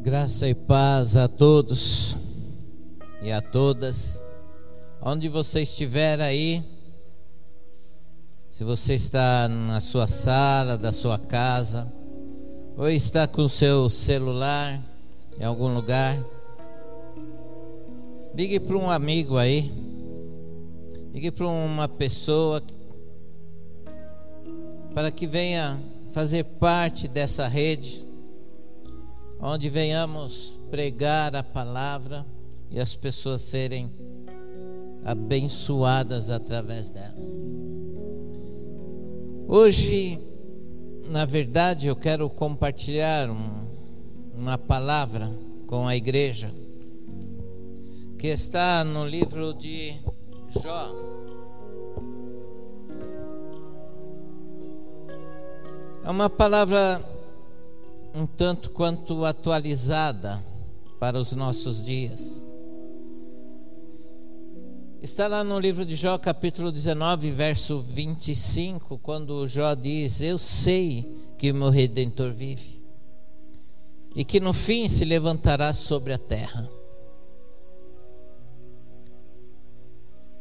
Graça e paz a todos e a todas. Onde você estiver aí, se você está na sua sala, da sua casa, ou está com o seu celular em algum lugar, ligue para um amigo aí, ligue para uma pessoa para que venha fazer parte dessa rede onde venhamos pregar a palavra e as pessoas serem abençoadas através dela. Hoje, na verdade, eu quero compartilhar um, uma palavra com a igreja que está no livro de Jó. É uma palavra um tanto quanto atualizada para os nossos dias. Está lá no livro de Jó, capítulo 19, verso 25, quando Jó diz: Eu sei que o meu redentor vive e que no fim se levantará sobre a terra.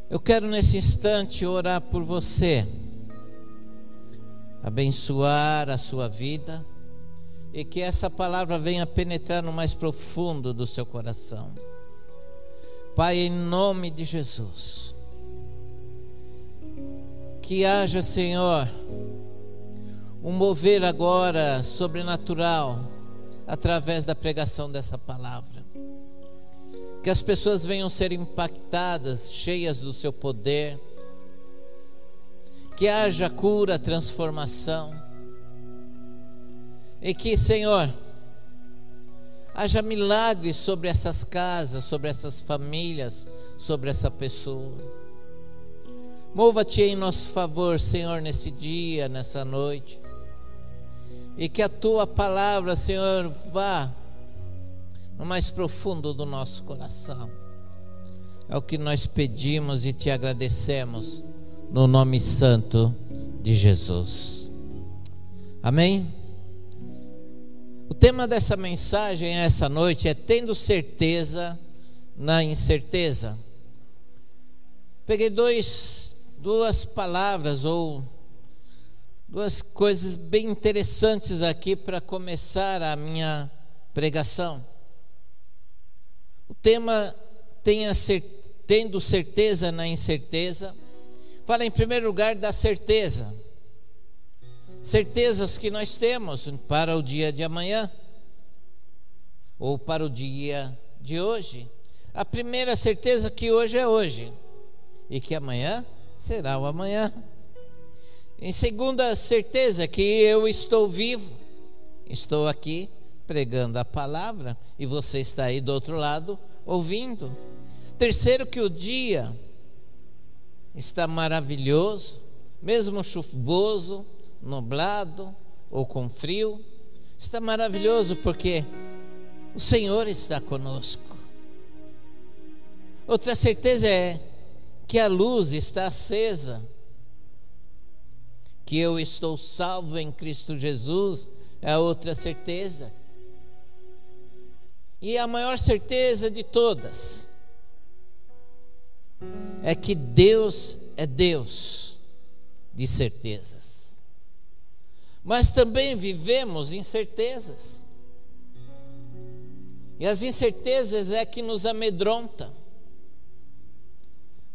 Eu quero nesse instante orar por você, abençoar a sua vida e que essa palavra venha penetrar no mais profundo do seu coração. Pai, em nome de Jesus, que haja, Senhor, um mover agora sobrenatural através da pregação dessa palavra. Que as pessoas venham ser impactadas, cheias do seu poder. Que haja cura, transformação e que, Senhor, haja milagres sobre essas casas, sobre essas famílias, sobre essa pessoa. Mova-te em nosso favor, Senhor, nesse dia, nessa noite. E que a tua palavra, Senhor, vá no mais profundo do nosso coração. É o que nós pedimos e te agradecemos no nome santo de Jesus. Amém? O tema dessa mensagem essa noite é tendo certeza na incerteza. Peguei dois, duas palavras ou duas coisas bem interessantes aqui para começar a minha pregação. O tema tenha tendo certeza na incerteza. Fala em primeiro lugar da certeza certezas que nós temos para o dia de amanhã ou para o dia de hoje. A primeira certeza que hoje é hoje e que amanhã será o amanhã. Em segunda certeza que eu estou vivo, estou aqui pregando a palavra e você está aí do outro lado ouvindo. Terceiro que o dia está maravilhoso, mesmo chuvoso, nublado ou com frio, está maravilhoso porque o Senhor está conosco. Outra certeza é que a luz está acesa, que eu estou salvo em Cristo Jesus, é outra certeza. E a maior certeza de todas é que Deus é Deus de certeza mas também vivemos incertezas. E as incertezas é que nos amedronta.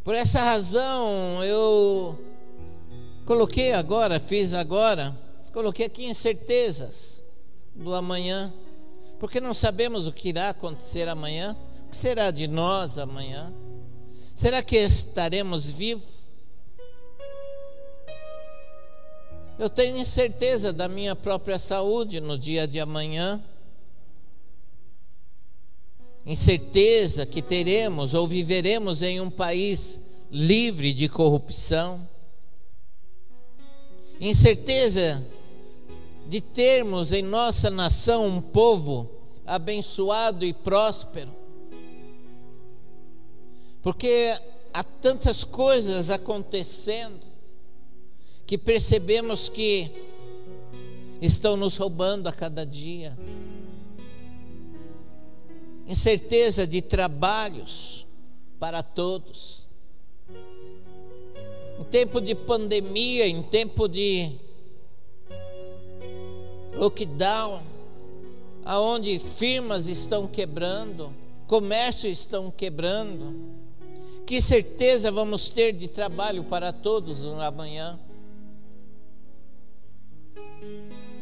Por essa razão eu coloquei agora, fiz agora, coloquei aqui incertezas do amanhã, porque não sabemos o que irá acontecer amanhã, o que será de nós amanhã. Será que estaremos vivos? Eu tenho certeza da minha própria saúde no dia de amanhã. Incerteza que teremos ou viveremos em um país livre de corrupção. Incerteza de termos em nossa nação um povo abençoado e próspero. Porque há tantas coisas acontecendo que percebemos que estão nos roubando a cada dia. incerteza de trabalhos para todos. Em tempo de pandemia, em tempo de lockdown, aonde firmas estão quebrando, comércios estão quebrando. Que certeza vamos ter de trabalho para todos amanhã?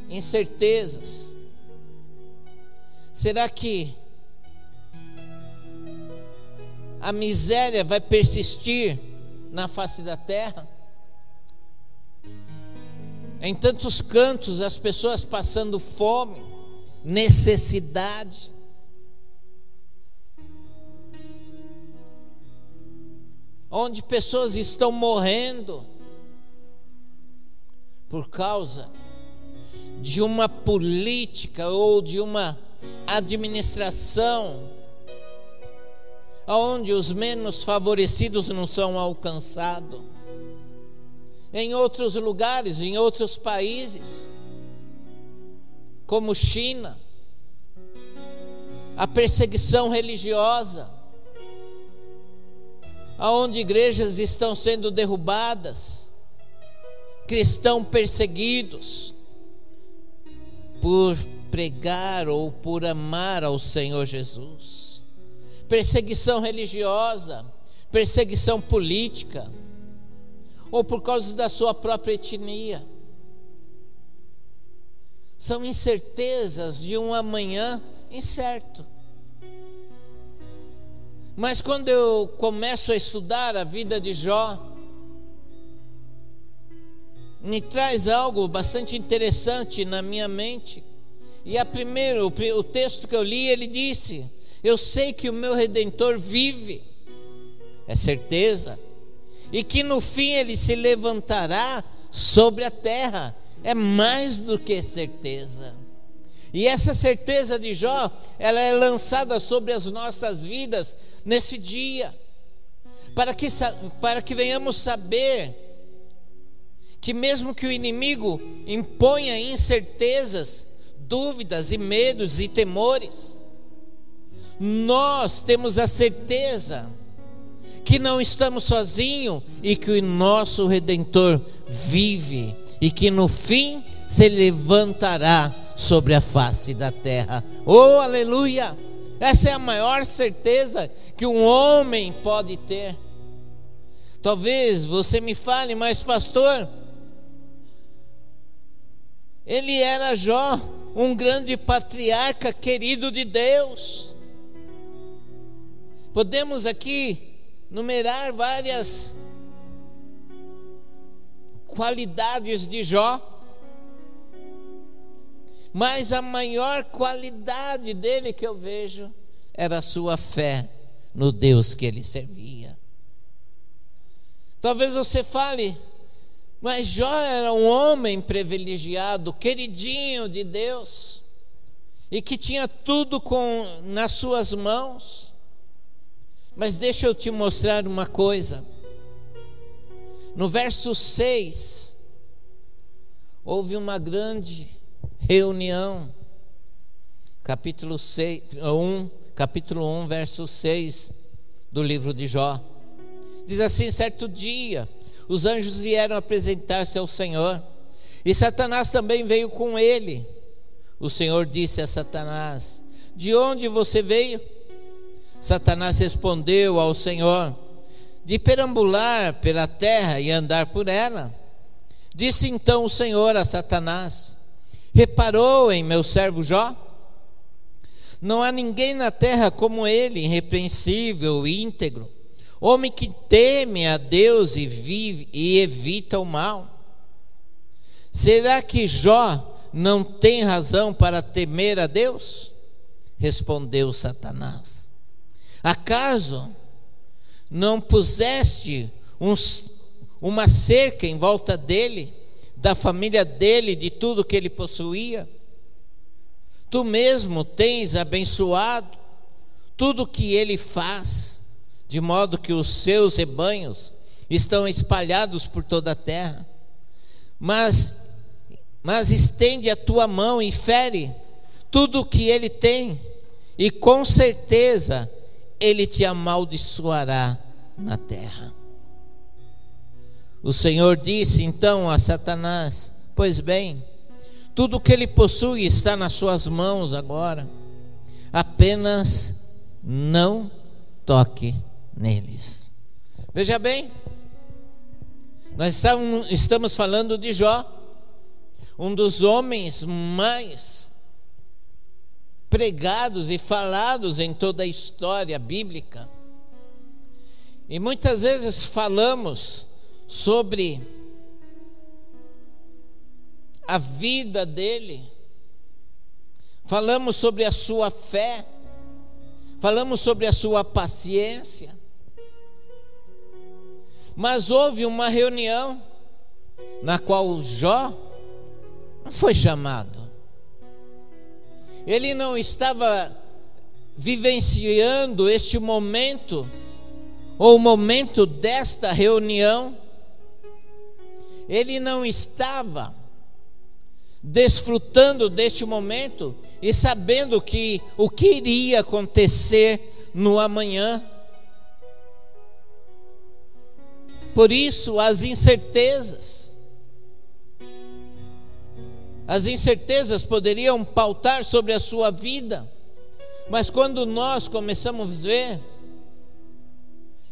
Incertezas. Será que a miséria vai persistir na face da terra? Em tantos cantos, as pessoas passando fome, necessidade. Onde pessoas estão morrendo por causa de uma política ou de uma administração onde os menos favorecidos não são alcançados. Em outros lugares, em outros países, como China, a perseguição religiosa, aonde igrejas estão sendo derrubadas, cristãos perseguidos por pregar ou por amar ao Senhor Jesus. Perseguição religiosa, perseguição política, ou por causa da sua própria etnia. São incertezas de um amanhã incerto. Mas quando eu começo a estudar a vida de Jó, me traz algo bastante interessante na minha mente. E a primeiro, o texto que eu li, ele disse: Eu sei que o meu redentor vive, é certeza, e que no fim ele se levantará sobre a terra, é mais do que certeza. E essa certeza de Jó, ela é lançada sobre as nossas vidas nesse dia, para que, para que venhamos saber que, mesmo que o inimigo imponha incertezas, dúvidas e medos e temores, nós temos a certeza que não estamos sozinhos e que o nosso redentor vive e que no fim se levantará sobre a face da terra. Oh, aleluia! Essa é a maior certeza que um homem pode ter. Talvez você me fale, mas pastor, ele era Jó, um grande patriarca querido de Deus. Podemos aqui numerar várias qualidades de Jó, mas a maior qualidade dele que eu vejo era a sua fé no Deus que ele servia. Talvez você fale, mas Jó era um homem privilegiado, queridinho de Deus, e que tinha tudo com nas suas mãos. Mas deixa eu te mostrar uma coisa. No verso 6, houve uma grande reunião. Capítulo 6, 1, capítulo 1, verso 6 do livro de Jó. Diz assim: certo dia, os anjos vieram apresentar-se ao Senhor, e Satanás também veio com ele. O Senhor disse a Satanás: De onde você veio? Satanás respondeu ao Senhor: De perambular pela terra e andar por ela. Disse então o Senhor a Satanás: Reparou em meu servo Jó? Não há ninguém na terra como ele, irrepreensível e íntegro, homem que teme a Deus e vive e evita o mal. Será que Jó não tem razão para temer a Deus? Respondeu Satanás. Acaso não puseste uns, uma cerca em volta dele, da família dele, de tudo que ele possuía? Tu mesmo tens abençoado tudo que ele faz, de modo que os seus rebanhos estão espalhados por toda a terra. Mas, mas estende a tua mão e fere tudo o que ele tem e com certeza ele te amaldiçoará na terra. O Senhor disse então a Satanás: Pois bem, tudo que ele possui está nas suas mãos agora, apenas não toque neles. Veja bem, nós estamos falando de Jó, um dos homens mais pregados e falados em toda a história bíblica. E muitas vezes falamos sobre a vida dele, falamos sobre a sua fé, falamos sobre a sua paciência, mas houve uma reunião na qual Jó não foi chamado. Ele não estava vivenciando este momento, ou o momento desta reunião, ele não estava desfrutando deste momento e sabendo que o que iria acontecer no amanhã. Por isso, as incertezas. As incertezas poderiam pautar sobre a sua vida, mas quando nós começamos a ver,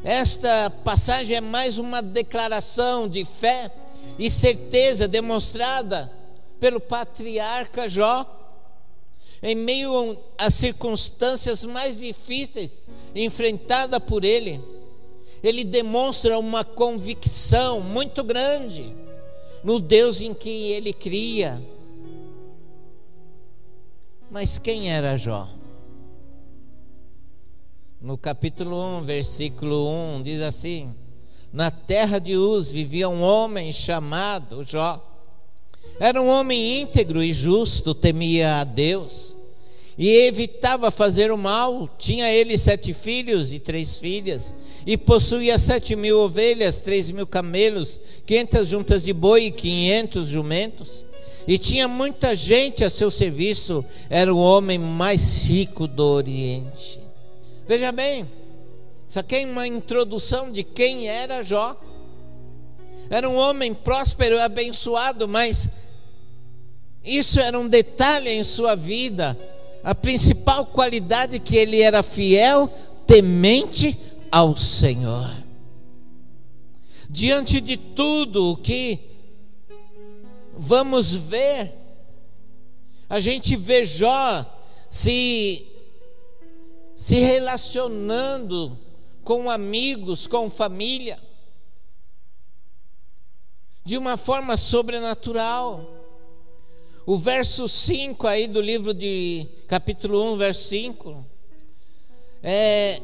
esta passagem é mais uma declaração de fé e certeza demonstrada pelo patriarca Jó, em meio às circunstâncias mais difíceis enfrentada por ele, ele demonstra uma convicção muito grande no Deus em que ele cria. Mas quem era Jó? No capítulo 1, versículo 1, diz assim: na terra de Uz vivia um homem chamado Jó. Era um homem íntegro e justo, temia a Deus e evitava fazer o mal. Tinha ele sete filhos e três filhas, e possuía sete mil ovelhas, três mil camelos, quinhentas juntas de boi e quinhentos jumentos. E tinha muita gente a seu serviço, era o homem mais rico do Oriente. Veja bem, isso aqui é uma introdução de quem era Jó. Era um homem próspero e abençoado, mas isso era um detalhe em sua vida. A principal qualidade que ele era fiel, temente ao Senhor. Diante de tudo o que vamos ver, a gente vê Jó se se relacionando com amigos, com família, de uma forma sobrenatural. O verso 5 aí do livro de capítulo 1, verso 5, é,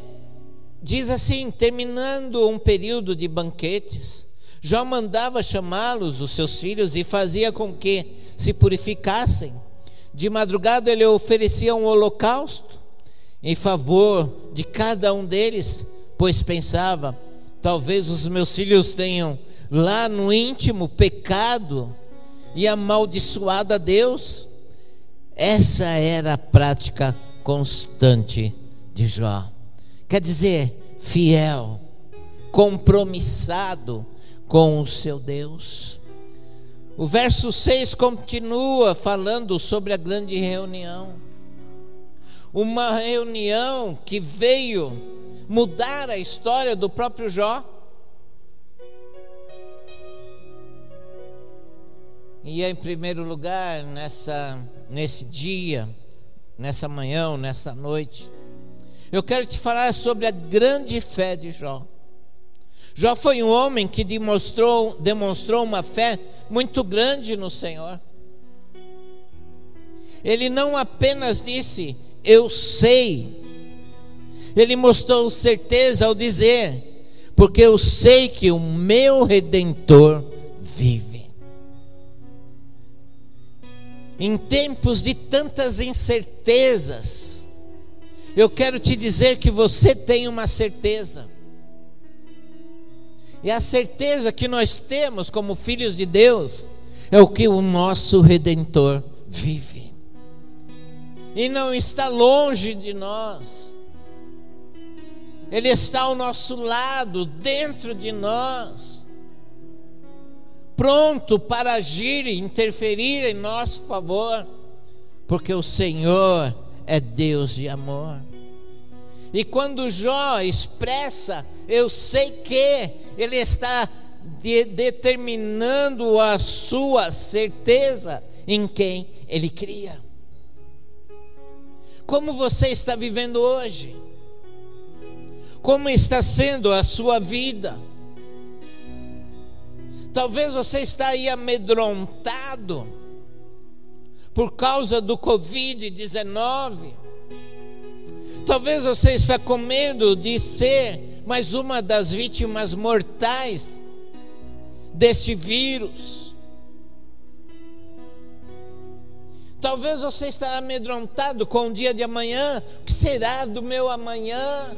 diz assim: terminando um período de banquetes, Jó mandava chamá-los, os seus filhos, e fazia com que se purificassem. De madrugada ele oferecia um holocausto em favor de cada um deles, pois pensava: talvez os meus filhos tenham lá no íntimo pecado e amaldiçoado a Deus. Essa era a prática constante de Jó. Quer dizer, fiel, compromissado com o seu Deus. O verso 6 continua falando sobre a grande reunião. Uma reunião que veio mudar a história do próprio Jó. E em primeiro lugar, nessa, nesse dia, nessa manhã, nessa noite, eu quero te falar sobre a grande fé de Jó. Jó foi um homem que demonstrou, demonstrou uma fé muito grande no Senhor. Ele não apenas disse, Eu sei, ele mostrou certeza ao dizer: Porque eu sei que o meu redentor vive. Em tempos de tantas incertezas, eu quero te dizer que você tem uma certeza. E a certeza que nós temos como filhos de Deus é o que o nosso redentor vive. e não está longe de nós. Ele está ao nosso lado, dentro de nós, pronto para agir e interferir em nosso favor, porque o Senhor é Deus de amor. E quando Jó expressa, eu sei que, ele está de, determinando a sua certeza em quem ele cria. Como você está vivendo hoje? Como está sendo a sua vida? Talvez você está aí amedrontado por causa do Covid-19. Talvez você está com medo de ser mais uma das vítimas mortais deste vírus. Talvez você está amedrontado com o dia de amanhã. O que será do meu amanhã?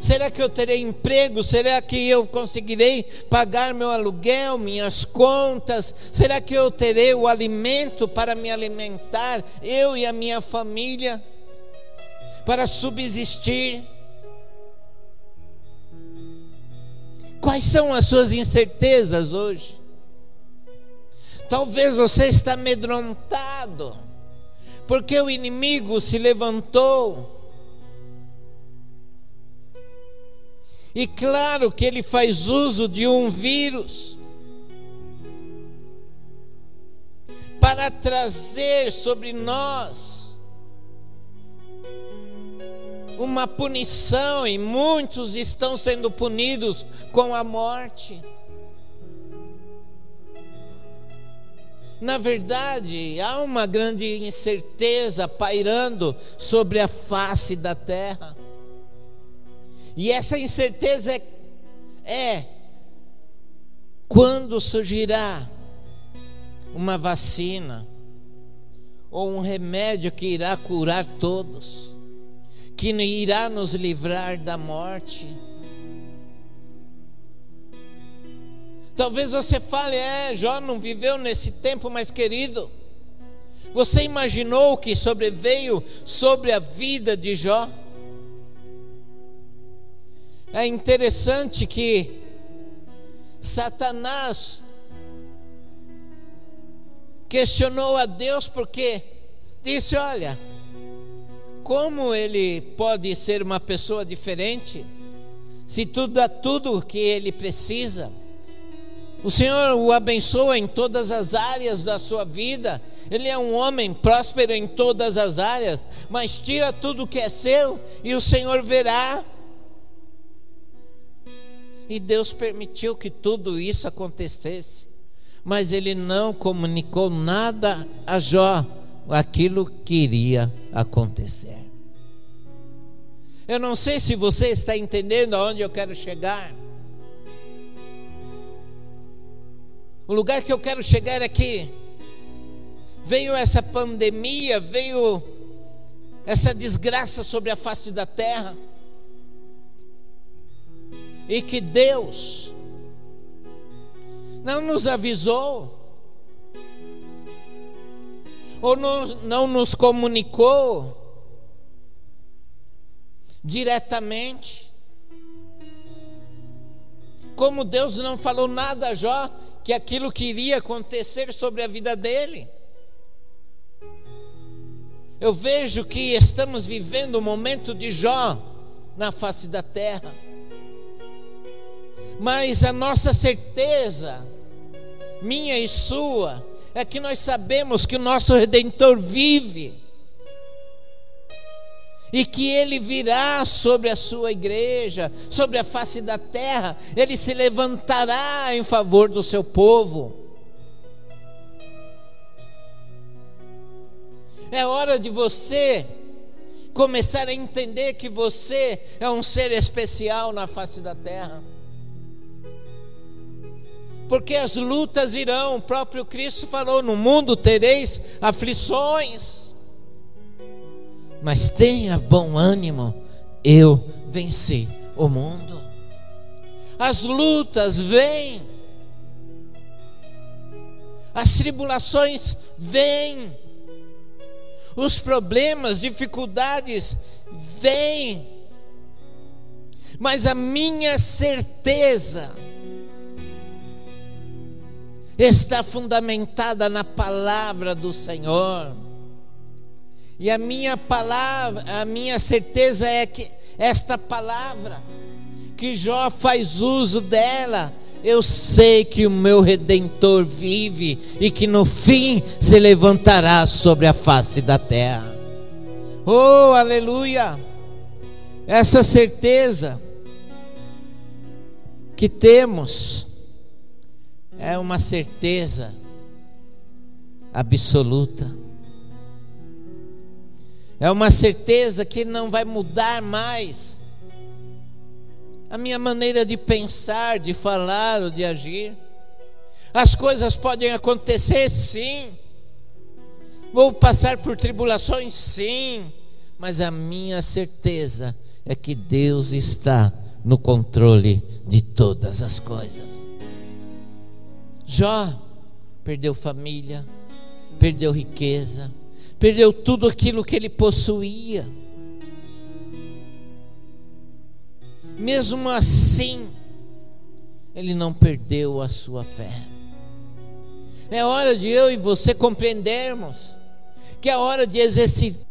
Será que eu terei emprego? Será que eu conseguirei pagar meu aluguel, minhas contas? Será que eu terei o alimento para me alimentar, eu e a minha família, para subsistir? Quais são as suas incertezas hoje? Talvez você está amedrontado, porque o inimigo se levantou. E claro que ele faz uso de um vírus para trazer sobre nós uma punição, e muitos estão sendo punidos com a morte. Na verdade, há uma grande incerteza pairando sobre a face da terra. E essa incerteza é, é quando surgirá uma vacina ou um remédio que irá curar todos, que irá nos livrar da morte Talvez você fale, é, Jó não viveu nesse tempo, mas querido, você imaginou que sobreveio sobre a vida de Jó? É interessante que Satanás questionou a Deus porque disse: Olha, como ele pode ser uma pessoa diferente se tudo dá tudo que ele precisa? O Senhor o abençoa em todas as áreas da sua vida. Ele é um homem próspero em todas as áreas, mas tira tudo que é seu e o Senhor verá. E Deus permitiu que tudo isso acontecesse, mas ele não comunicou nada a Jó, aquilo que iria acontecer. Eu não sei se você está entendendo aonde eu quero chegar. O lugar que eu quero chegar é que veio essa pandemia, veio essa desgraça sobre a face da terra. E que Deus não nos avisou, ou não, não nos comunicou diretamente. Como Deus não falou nada a Jó, que aquilo que iria acontecer sobre a vida dele. Eu vejo que estamos vivendo o momento de Jó na face da terra. Mas a nossa certeza, minha e sua, é que nós sabemos que o nosso redentor vive e que ele virá sobre a sua igreja, sobre a face da terra, ele se levantará em favor do seu povo. É hora de você começar a entender que você é um ser especial na face da terra. Porque as lutas irão, o próprio Cristo falou: no mundo tereis aflições mas tenha bom ânimo, eu venci o mundo. As lutas vêm, as tribulações vêm, os problemas, dificuldades vêm, mas a minha certeza está fundamentada na palavra do Senhor. E a minha palavra, a minha certeza é que esta palavra que Jó faz uso dela, eu sei que o meu redentor vive e que no fim se levantará sobre a face da terra. Oh, aleluia! Essa certeza que temos é uma certeza absoluta. É uma certeza que não vai mudar mais a minha maneira de pensar, de falar ou de agir. As coisas podem acontecer, sim. Vou passar por tribulações, sim. Mas a minha certeza é que Deus está no controle de todas as coisas. Jó perdeu família, perdeu riqueza, perdeu tudo aquilo que ele possuía. Mesmo assim, ele não perdeu a sua fé. É hora de eu e você compreendermos que é hora de exercitar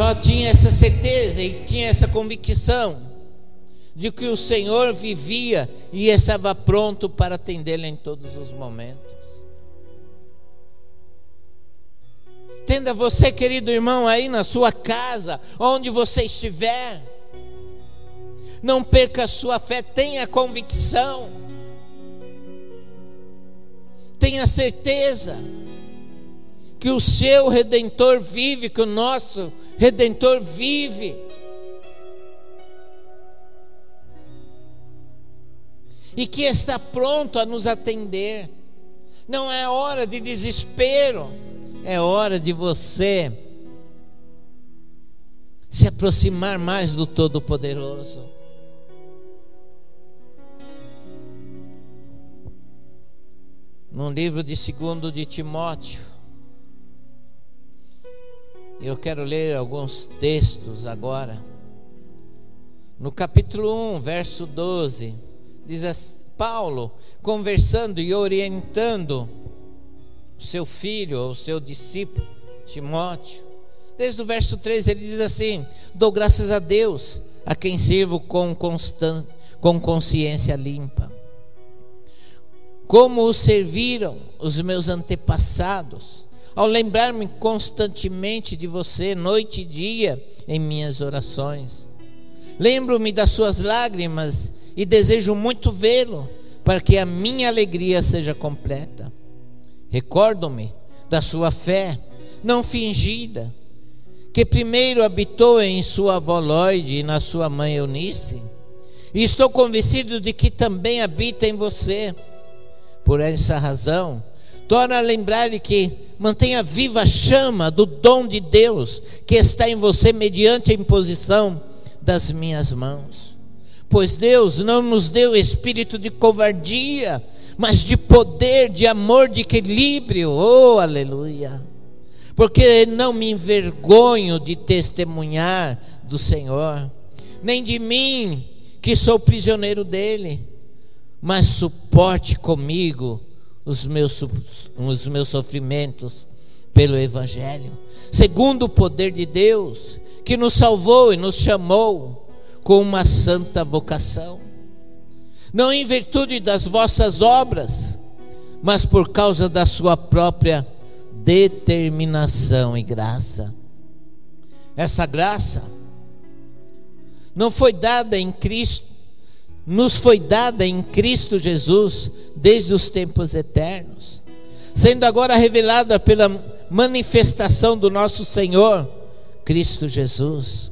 Jó tinha essa certeza e tinha essa convicção de que o Senhor vivia e estava pronto para atendê-lo em todos os momentos. Tenda você, querido irmão, aí na sua casa, onde você estiver. Não perca a sua fé, tenha convicção. Tenha certeza que o seu redentor vive, que o nosso redentor vive. E que está pronto a nos atender. Não é hora de desespero, é hora de você se aproximar mais do Todo-Poderoso. No livro de segundo de Timóteo, eu quero ler alguns textos agora. No capítulo 1, verso 12, diz Paulo conversando e orientando o seu filho, o seu discípulo, Timóteo. Desde o verso 13 ele diz assim: Dou graças a Deus, a quem sirvo com, com consciência limpa. Como o serviram os meus antepassados ao lembrar-me constantemente de você, noite e dia, em minhas orações. Lembro-me das suas lágrimas e desejo muito vê-lo, para que a minha alegria seja completa. Recordo-me da sua fé, não fingida, que primeiro habitou em sua avó Lloyd e na sua mãe Eunice, e estou convencido de que também habita em você. Por essa razão, torna a lembrar que mantenha viva a chama do dom de Deus que está em você mediante a imposição das minhas mãos. Pois Deus não nos deu espírito de covardia, mas de poder, de amor, de equilíbrio. Oh, aleluia! Porque não me envergonho de testemunhar do Senhor, nem de mim, que sou prisioneiro dele, mas suporte comigo os meus, os meus sofrimentos pelo Evangelho, segundo o poder de Deus, que nos salvou e nos chamou com uma santa vocação, não em virtude das vossas obras, mas por causa da sua própria determinação e graça. Essa graça não foi dada em Cristo, nos foi dada em Cristo Jesus desde os tempos eternos, sendo agora revelada pela manifestação do nosso Senhor, Cristo Jesus.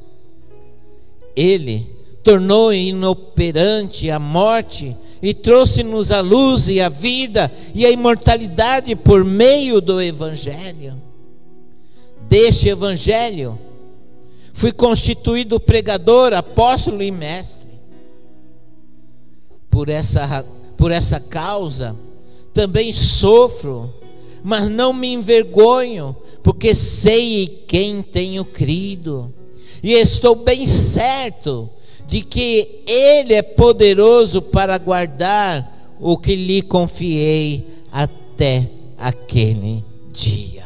Ele tornou inoperante a morte e trouxe-nos a luz e a vida e a imortalidade por meio do Evangelho. Deste Evangelho, fui constituído pregador, apóstolo e mestre. Por essa, por essa causa, também sofro, mas não me envergonho, porque sei quem tenho crido, e estou bem certo de que Ele é poderoso para guardar o que lhe confiei até aquele dia.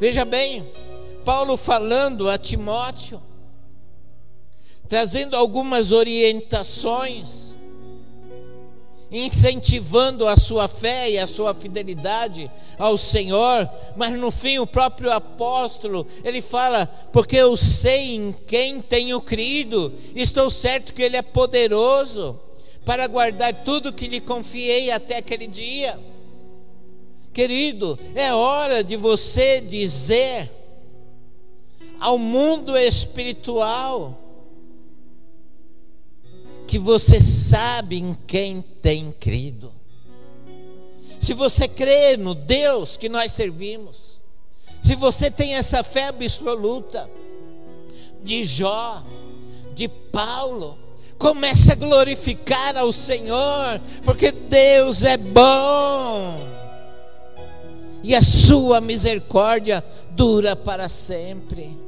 Veja bem, Paulo falando a Timóteo, trazendo algumas orientações incentivando a sua fé e a sua fidelidade ao Senhor, mas no fim o próprio apóstolo, ele fala: "Porque eu sei em quem tenho crido, estou certo que ele é poderoso para guardar tudo que lhe confiei até aquele dia". Querido, é hora de você dizer ao mundo espiritual que você sabe em quem tem crido. Se você crê no Deus que nós servimos, se você tem essa fé absoluta de Jó, de Paulo, comece a glorificar ao Senhor, porque Deus é bom. E a sua misericórdia dura para sempre.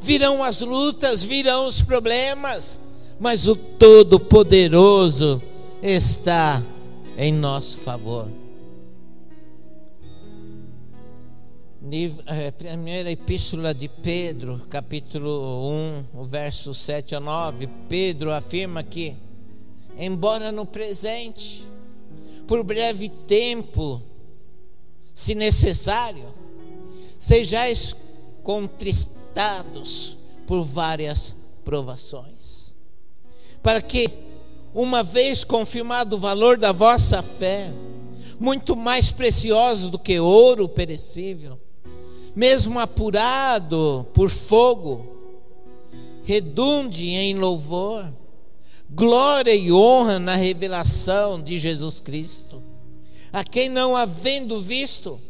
Virão as lutas, virão os problemas, mas o Todo-Poderoso está em nosso favor. É, primeira epístola de Pedro, capítulo 1, o verso 7 a 9, Pedro afirma que, embora no presente, por breve tempo, se necessário, sejais contristados por várias provações para que, uma vez confirmado o valor da vossa fé, muito mais precioso do que ouro perecível, mesmo apurado por fogo, redunde em louvor, glória e honra na revelação de Jesus Cristo, a quem não havendo visto,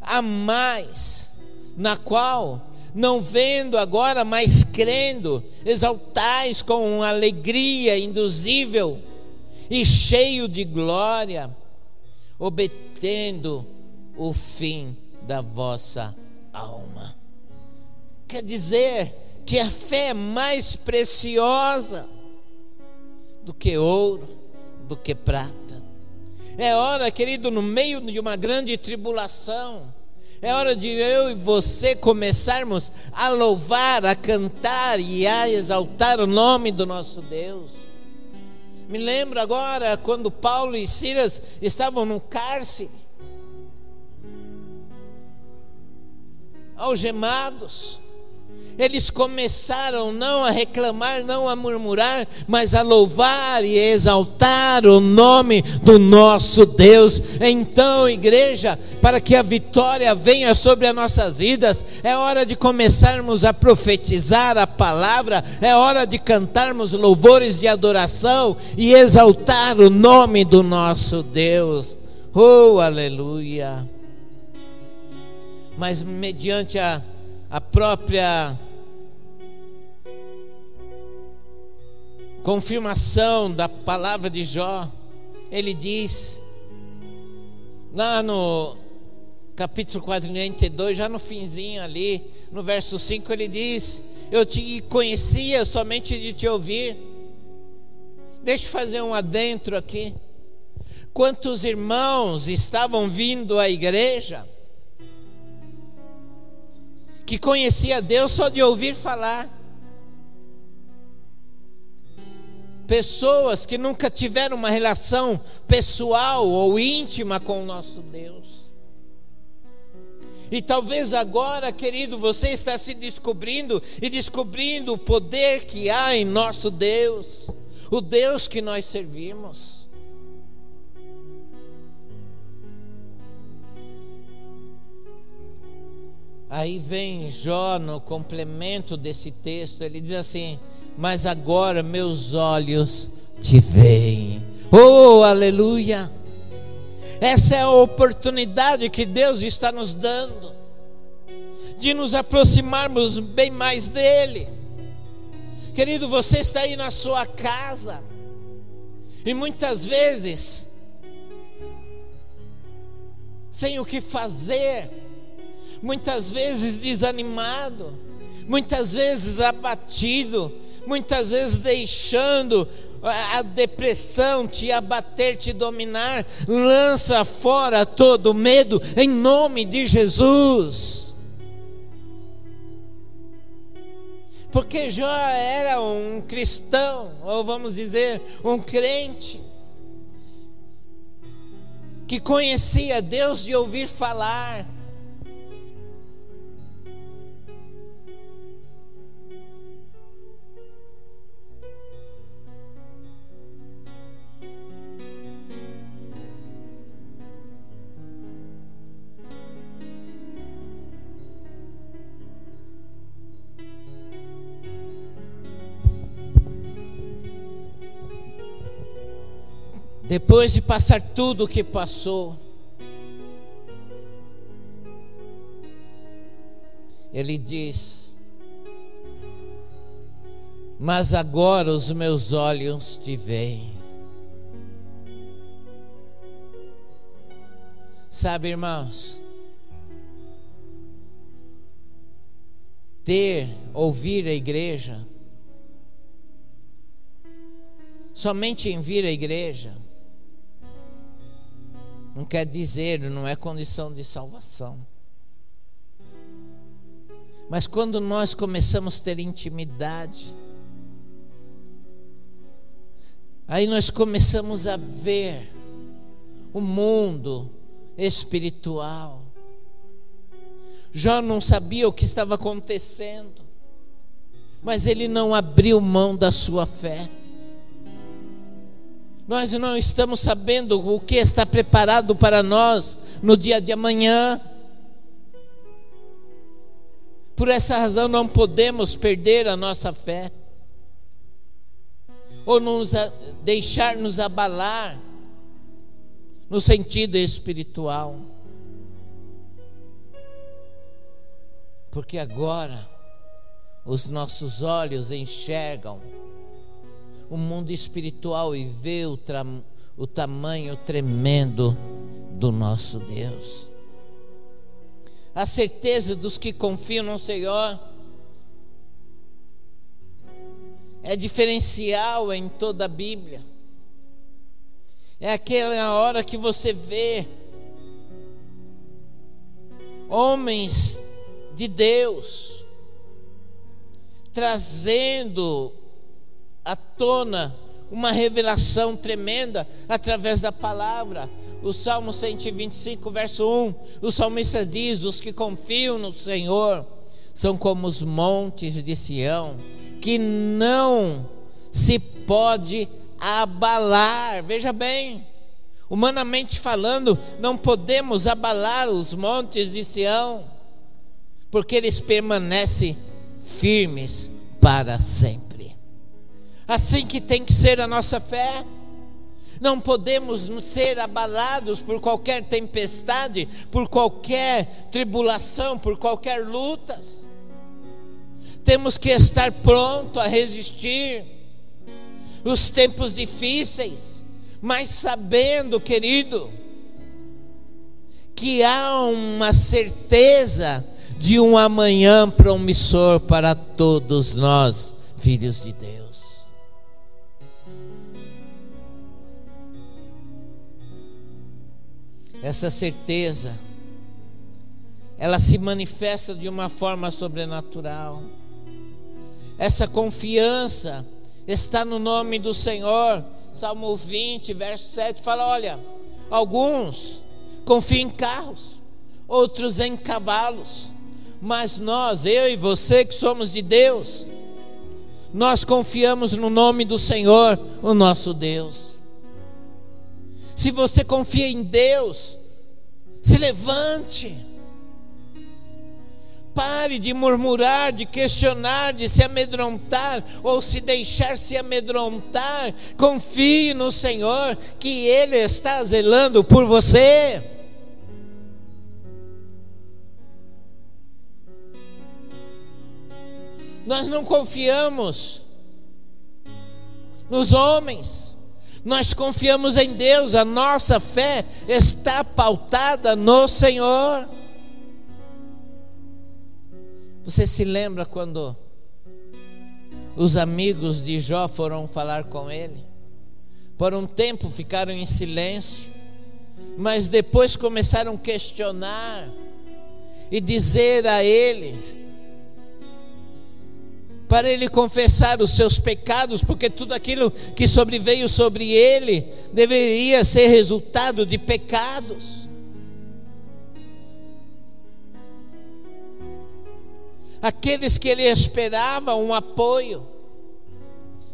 a mais, na qual não vendo agora, mas crendo, exaltais com alegria induzível e cheio de glória, obtendo o fim da vossa alma. Quer dizer que a fé é mais preciosa do que ouro, do que prata. É hora, querido, no meio de uma grande tribulação, é hora de eu e você começarmos a louvar, a cantar e a exaltar o nome do nosso Deus. Me lembro agora quando Paulo e Silas estavam no cárcere, algemados eles começaram não a reclamar, não a murmurar, mas a louvar e exaltar o nome do nosso Deus. Então, igreja, para que a vitória venha sobre as nossas vidas, é hora de começarmos a profetizar a palavra, é hora de cantarmos louvores de adoração e exaltar o nome do nosso Deus. Oh, aleluia! Mas mediante a, a própria confirmação da palavra de Jó, ele diz, lá no capítulo 42, já no finzinho ali, no verso 5, ele diz: Eu te conhecia somente de te ouvir. Deixa eu fazer um adentro aqui. Quantos irmãos estavam vindo à igreja que conhecia Deus só de ouvir falar? Pessoas que nunca tiveram uma relação pessoal ou íntima com o nosso Deus. E talvez agora, querido, você está se descobrindo e descobrindo o poder que há em nosso Deus, o Deus que nós servimos. Aí vem Jó no complemento desse texto, ele diz assim: Mas agora meus olhos te veem. Oh, aleluia! Essa é a oportunidade que Deus está nos dando de nos aproximarmos bem mais dele. Querido, você está aí na sua casa e muitas vezes sem o que fazer, muitas vezes desanimado, muitas vezes abatido, muitas vezes deixando a depressão te abater, te dominar, lança fora todo medo em nome de Jesus. Porque já era um cristão, ou vamos dizer, um crente, que conhecia Deus de ouvir falar, Depois de passar tudo o que passou, ele diz: Mas agora os meus olhos te veem. Sabe, irmãos, ter, ouvir a igreja, somente em vir à igreja, não quer dizer, não é condição de salvação. Mas quando nós começamos a ter intimidade, aí nós começamos a ver o mundo espiritual. Jó não sabia o que estava acontecendo, mas ele não abriu mão da sua fé. Nós não estamos sabendo o que está preparado para nós no dia de amanhã. Por essa razão não podemos perder a nossa fé. Ou nos deixar nos abalar no sentido espiritual. Porque agora os nossos olhos enxergam o mundo espiritual e ver o, o tamanho tremendo do nosso Deus. A certeza dos que confiam no Senhor é diferencial em toda a Bíblia. É aquela hora que você vê homens de Deus trazendo à tona uma revelação tremenda através da palavra. O Salmo 125, verso 1, o salmista diz: Os que confiam no Senhor são como os montes de Sião, que não se pode abalar. Veja bem, humanamente falando, não podemos abalar os montes de Sião, porque eles permanecem firmes para sempre assim que tem que ser a nossa fé. Não podemos ser abalados por qualquer tempestade, por qualquer tribulação, por qualquer lutas. Temos que estar pronto a resistir os tempos difíceis, mas sabendo, querido, que há uma certeza de um amanhã promissor para todos nós, filhos de Deus. Essa certeza, ela se manifesta de uma forma sobrenatural. Essa confiança está no nome do Senhor. Salmo 20, verso 7 fala: Olha, alguns confiam em carros, outros em cavalos, mas nós, eu e você que somos de Deus, nós confiamos no nome do Senhor, o nosso Deus. Se você confia em Deus, se levante. Pare de murmurar, de questionar, de se amedrontar ou se deixar se amedrontar. Confie no Senhor, que Ele está zelando por você. Nós não confiamos nos homens, nós confiamos em Deus, a nossa fé está pautada no Senhor. Você se lembra quando os amigos de Jó foram falar com ele? Por um tempo ficaram em silêncio, mas depois começaram a questionar e dizer a eles para ele confessar os seus pecados, porque tudo aquilo que sobreveio sobre ele deveria ser resultado de pecados. Aqueles que ele esperava um apoio,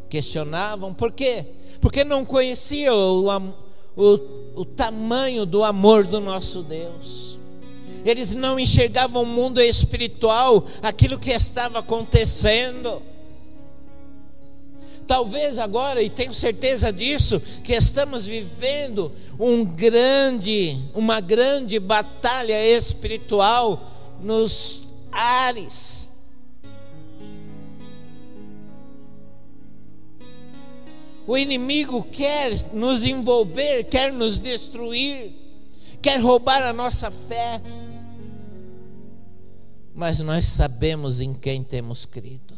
questionavam, por quê? Porque não conheciam o, o, o tamanho do amor do nosso Deus eles não enxergavam o mundo espiritual, aquilo que estava acontecendo. Talvez agora, e tenho certeza disso, que estamos vivendo um grande, uma grande batalha espiritual nos ares. O inimigo quer nos envolver, quer nos destruir, quer roubar a nossa fé mas nós sabemos em quem temos crido.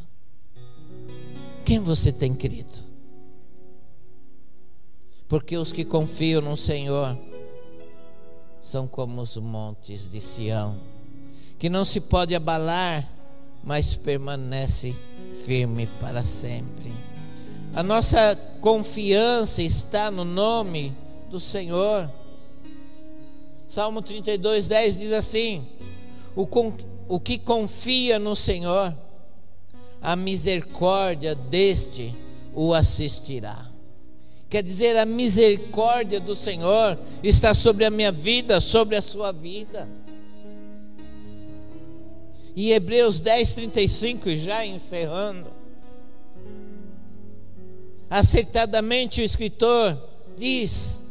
Quem você tem crido? Porque os que confiam no Senhor são como os montes de Sião, que não se pode abalar, mas permanece firme para sempre. A nossa confiança está no nome do Senhor. Salmo 32, 10 diz assim: o, o que confia no Senhor, a misericórdia deste o assistirá. Quer dizer, a misericórdia do Senhor está sobre a minha vida, sobre a sua vida. E Hebreus 10, 35, já encerrando. Acertadamente o escritor diz: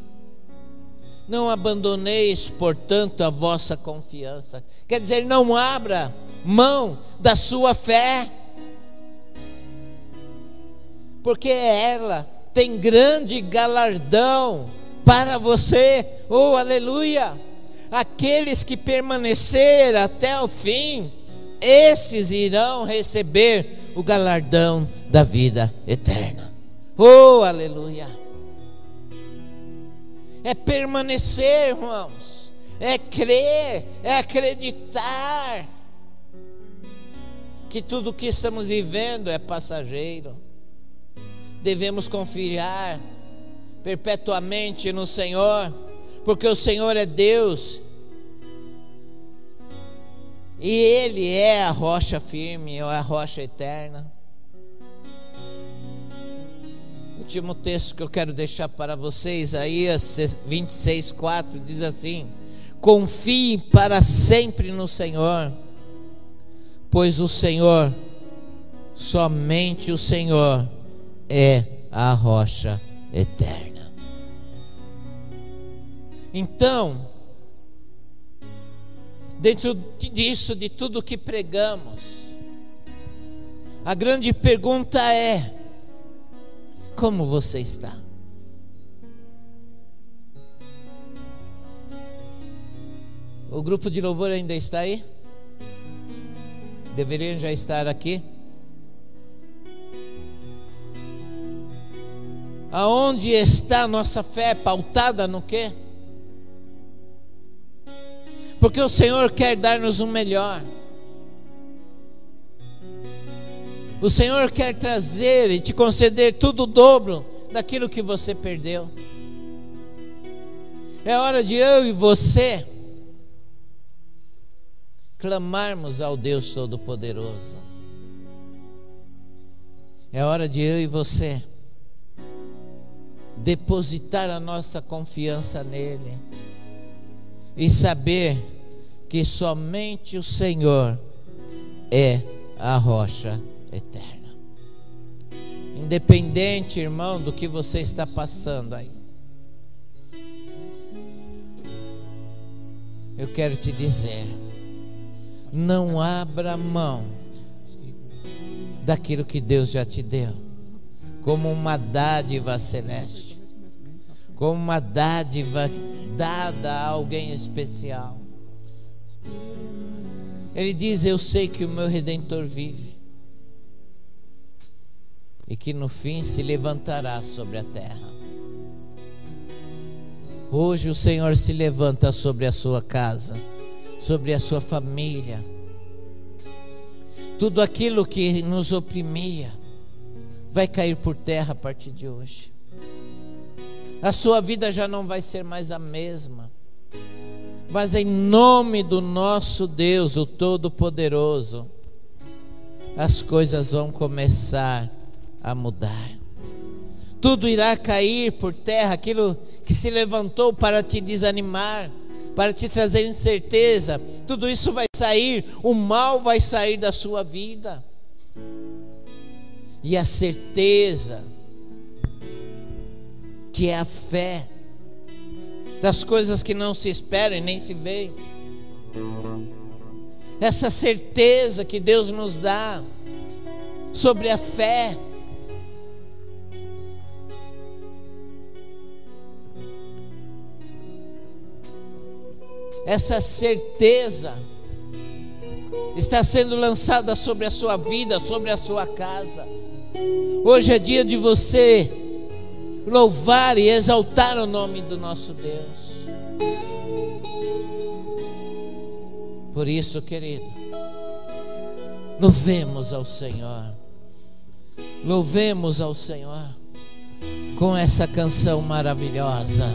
não abandoneis, portanto, a vossa confiança. Quer dizer, não abra mão da sua fé, porque ela tem grande galardão para você. Oh, aleluia! Aqueles que permanecer até o fim, estes irão receber o galardão da vida eterna. Oh, aleluia! É permanecer, irmãos, é crer, é acreditar que tudo o que estamos vivendo é passageiro. Devemos confiar perpetuamente no Senhor, porque o Senhor é Deus e Ele é a rocha firme, é a rocha eterna. Último texto que eu quero deixar para vocês, Isaías 26, 4, diz assim: Confie para sempre no Senhor, pois o Senhor, somente o Senhor, é a rocha eterna. Então, dentro disso, de tudo que pregamos, a grande pergunta é: como você está? O grupo de louvor ainda está aí? Deveriam já estar aqui? Aonde está a nossa fé pautada no quê? Porque o Senhor quer dar-nos o melhor. O Senhor quer trazer e te conceder tudo o dobro daquilo que você perdeu. É hora de eu e você clamarmos ao Deus Todo-Poderoso. É hora de eu e você depositar a nossa confiança nele e saber que somente o Senhor é a rocha eterna. Independente, irmão, do que você está passando aí. Eu quero te dizer, não abra mão daquilo que Deus já te deu, como uma dádiva celeste, como uma dádiva dada a alguém especial. Ele diz: Eu sei que o meu redentor vive e que no fim se levantará sobre a terra. Hoje o Senhor se levanta sobre a sua casa, sobre a sua família. Tudo aquilo que nos oprimia vai cair por terra a partir de hoje. A sua vida já não vai ser mais a mesma. Mas em nome do nosso Deus, o Todo-Poderoso, as coisas vão começar a mudar. Tudo irá cair por terra, aquilo que se levantou para te desanimar, para te trazer incerteza, tudo isso vai sair, o mal vai sair da sua vida. E a certeza, que é a fé, das coisas que não se esperam e nem se veem. Essa certeza que Deus nos dá sobre a fé. Essa certeza está sendo lançada sobre a sua vida, sobre a sua casa. Hoje é dia de você louvar e exaltar o nome do nosso Deus. Por isso, querido, louvemos ao Senhor, louvemos ao Senhor com essa canção maravilhosa.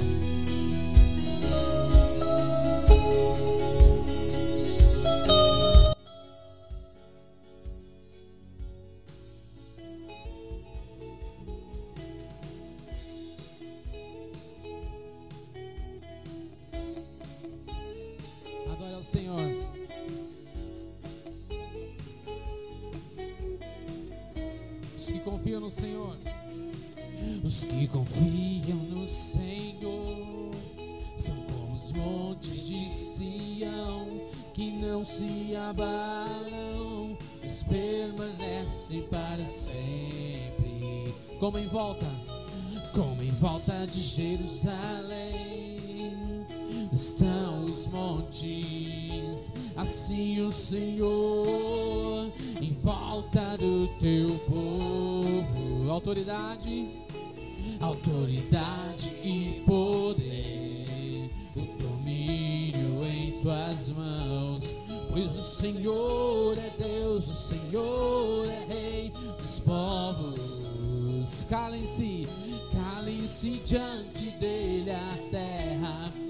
assim o Senhor, em volta do teu povo. Autoridade, autoridade e poder, o domínio em tuas mãos. Pois o Senhor é Deus, o Senhor é Rei dos povos. Calem-se, calem-se diante dele a terra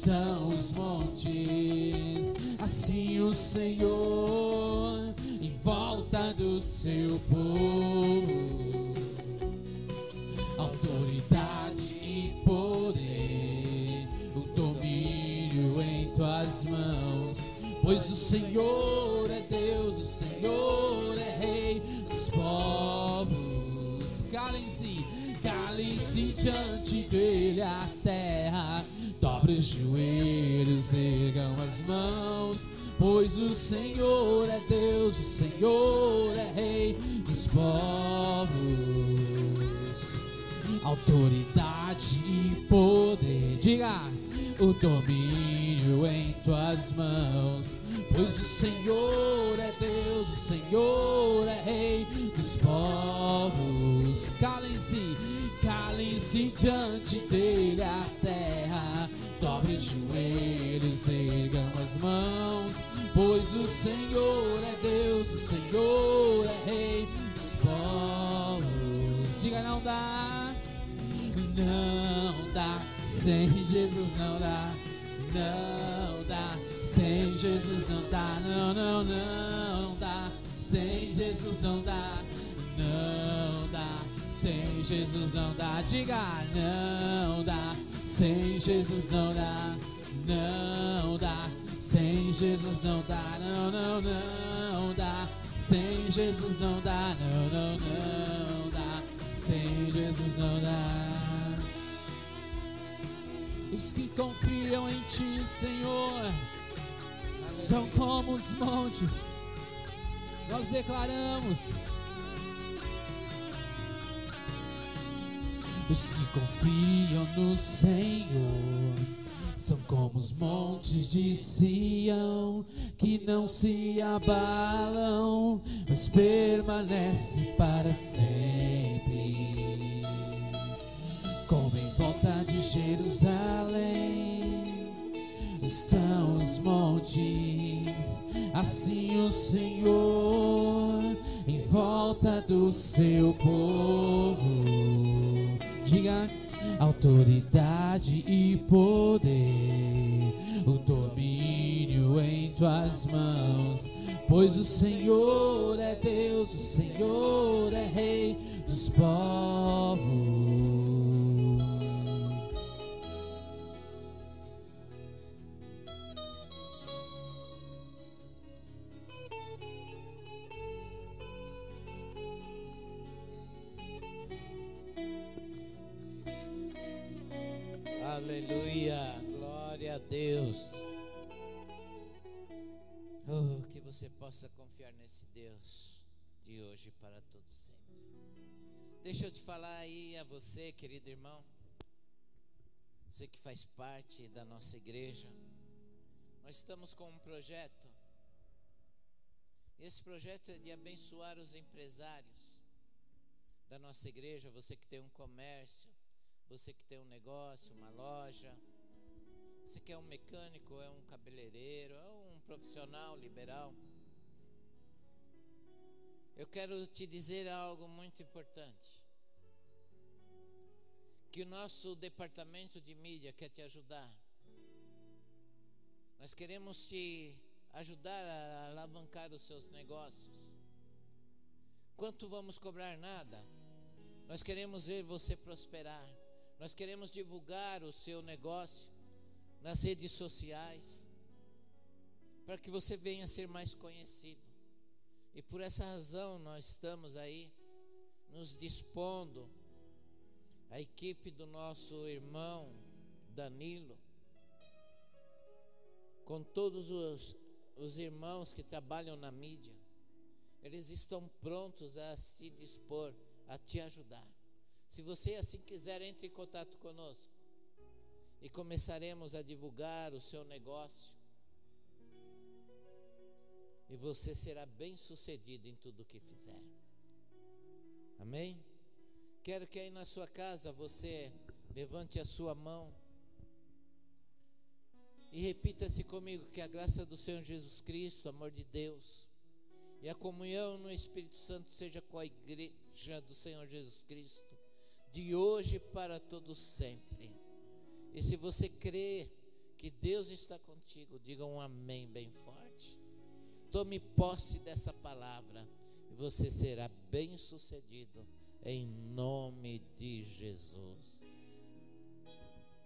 estão os montes, assim o Senhor em volta do seu povo autoridade e poder, o domínio em tuas mãos. Pois o Senhor é Deus, o Senhor é Rei dos povos. Calem-se, calem-se diante dele joelhos, ergam as mãos Pois o Senhor é Deus, o Senhor é Rei dos povos. Autoridade e poder, diga o domínio em tuas mãos. Pois o Senhor é Deus, o Senhor é Rei dos povos. Calem-se, calem-se diante dele a terra. Dobre os joelhos, ergam as mãos. Pois o Senhor é Deus, o Senhor é Rei dos povos. Diga, não dá, não dá. Sem Jesus não dá, não dá. Sem Jesus não dá, não, não, não, não dá. Sem Jesus não dá, não dá. Sem Jesus não dá, diga não dá. Sem Jesus não dá, não dá. Sem Jesus não dá, não, não, não dá. Sem Jesus não dá, não, não, não dá. Sem Jesus não dá. Os que confiam em Ti, Senhor, são como os montes. Nós declaramos. Os que confiam no Senhor são como os montes de Sião que não se abalam, mas permanecem para sempre como em volta de Jerusalém estão os montes, assim o Senhor em volta do seu povo. Autoridade e poder, o domínio em tuas mãos. Pois o Senhor é Deus, o Senhor é Rei dos povos. Deus. Oh, que você possa confiar nesse Deus de hoje para todo sempre. Deixa eu te falar aí a você, querido irmão, você que faz parte da nossa igreja. Nós estamos com um projeto. Esse projeto é de abençoar os empresários da nossa igreja, você que tem um comércio, você que tem um negócio, uma loja, você que é um mecânico, é um cabeleireiro, é um profissional liberal. Eu quero te dizer algo muito importante. Que o nosso departamento de mídia quer te ajudar. Nós queremos te ajudar a alavancar os seus negócios. Quanto vamos cobrar nada? Nós queremos ver você prosperar. Nós queremos divulgar o seu negócio nas redes sociais, para que você venha a ser mais conhecido. E por essa razão nós estamos aí nos dispondo, a equipe do nosso irmão Danilo, com todos os, os irmãos que trabalham na mídia, eles estão prontos a se dispor a te ajudar. Se você assim quiser, entre em contato conosco e começaremos a divulgar o seu negócio. E você será bem sucedido em tudo o que fizer. Amém? Quero que aí na sua casa você levante a sua mão e repita-se comigo que a graça do Senhor Jesus Cristo, amor de Deus, e a comunhão no Espírito Santo seja com a igreja do Senhor Jesus Cristo de hoje para todo sempre. E se você crê que Deus está contigo, diga um amém bem forte. Tome posse dessa palavra e você será bem sucedido em nome de Jesus.